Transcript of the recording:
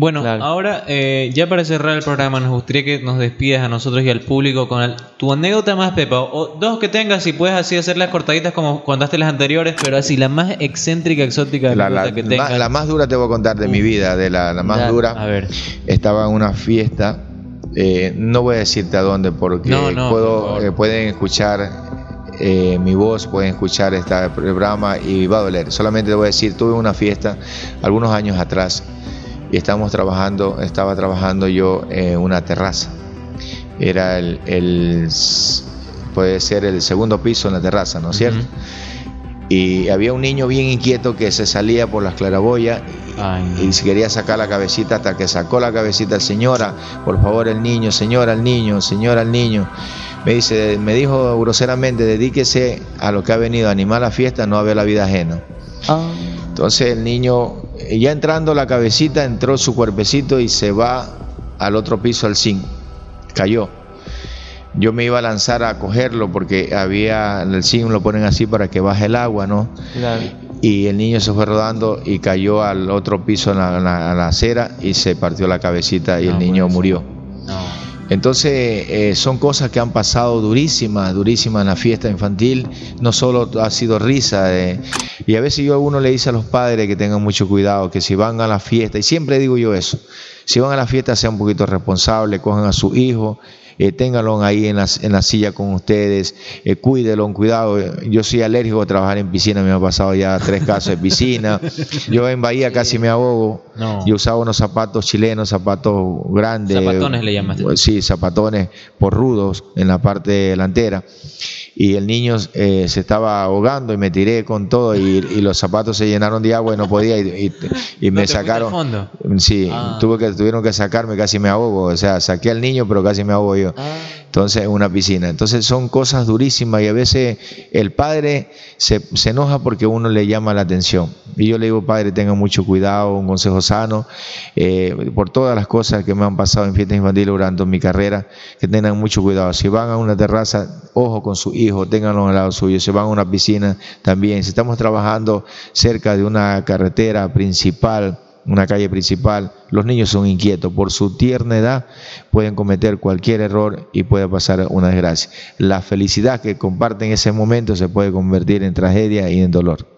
Bueno, Claro. ahora eh, ya para cerrar el programa nos gustaría que nos despidas a nosotros y al público con el- tu anécdota más pepa o dos que tengas si puedes así hacer las cortaditas como contaste las anteriores, pero así la más excéntrica, exótica La, la- que tengas. la más dura te voy a contar de mi vida, de la, la más dura. A ver. Estaba en una fiesta, eh, no voy a decirte a dónde porque No, no, por puedo, eh, pueden escuchar eh, mi voz, pueden escuchar este programa y va a doler. Solamente te voy a decir, tuve una fiesta algunos años atrás y estábamos trabajando, estaba trabajando yo en una terraza. Era el, puede ser el segundo piso en la terraza, ¿no es cierto? Y había un niño bien inquieto que se salía por las claraboyas y, y se quería sacar la cabecita hasta que sacó la cabecita. Señora, por favor, el niño, señora, el niño, señora, el niño. Me dice, me dijo groseramente, dedíquese a lo que ha venido a animar la fiesta, no a ver la vida ajena. Entonces el niño, eh, ya entrando la cabecita, entró su cuerpecito y se va al otro piso al zinc. Cayó. Yo me iba a lanzar a cogerlo porque había, el zinc lo ponen así para que baje el agua, ¿no? Claro. y el niño se fue rodando y cayó al otro piso en la, en la- en la acera y se partió la cabecita y el niño murió. Entonces eh, son cosas que han pasado durísimas, durísimas en la fiesta infantil. No solo ha sido risa. eh, y a veces yo a uno le dice a los padres que tengan mucho cuidado, que si van a la fiesta, y siempre digo yo eso, si van a la fiesta sean un poquito responsables, cojan a su hijo, eh, ténganlo ahí en la, en la silla con ustedes, eh, cuídenlo, cuidado. Yo soy alérgico a trabajar en piscina, me ha pasado ya tres casos de piscina. Yo en Bahía casi me ahogo. No. Yo usaba unos zapatos chilenos, zapatos grandes. Zapatones le llamaste. Sí, zapatones por rudos en la parte delantera. Y el niño eh, se estaba ahogando y me tiré con todo y, y los zapatos se llenaron de agua y no podía y, y- y me te al sacaron. fondo? Sí, Ah. tuve que, tuvieron que sacarme, casi me ahogo. O sea, saqué al niño, pero casi me ahogo yo. Entonces, en una piscina. Entonces, son cosas durísimas y a veces el padre se, se enoja porque uno le llama la atención. Y yo le digo, padre, tenga mucho cuidado, un consejo sano, eh, por todas las cosas que me han pasado en fiestas infantiles durante mi carrera, que tengan mucho cuidado. Si van a una terraza, ojo con su hijo, ténganlo al lado suyo. Si van a una piscina, también. Si estamos trabajando cerca de una carretera principal, una calle principal, los niños son inquietos. Por su tierna edad pueden cometer cualquier error y puede pasar una desgracia. La felicidad que comparten en ese momento se puede convertir en tragedia y en dolor.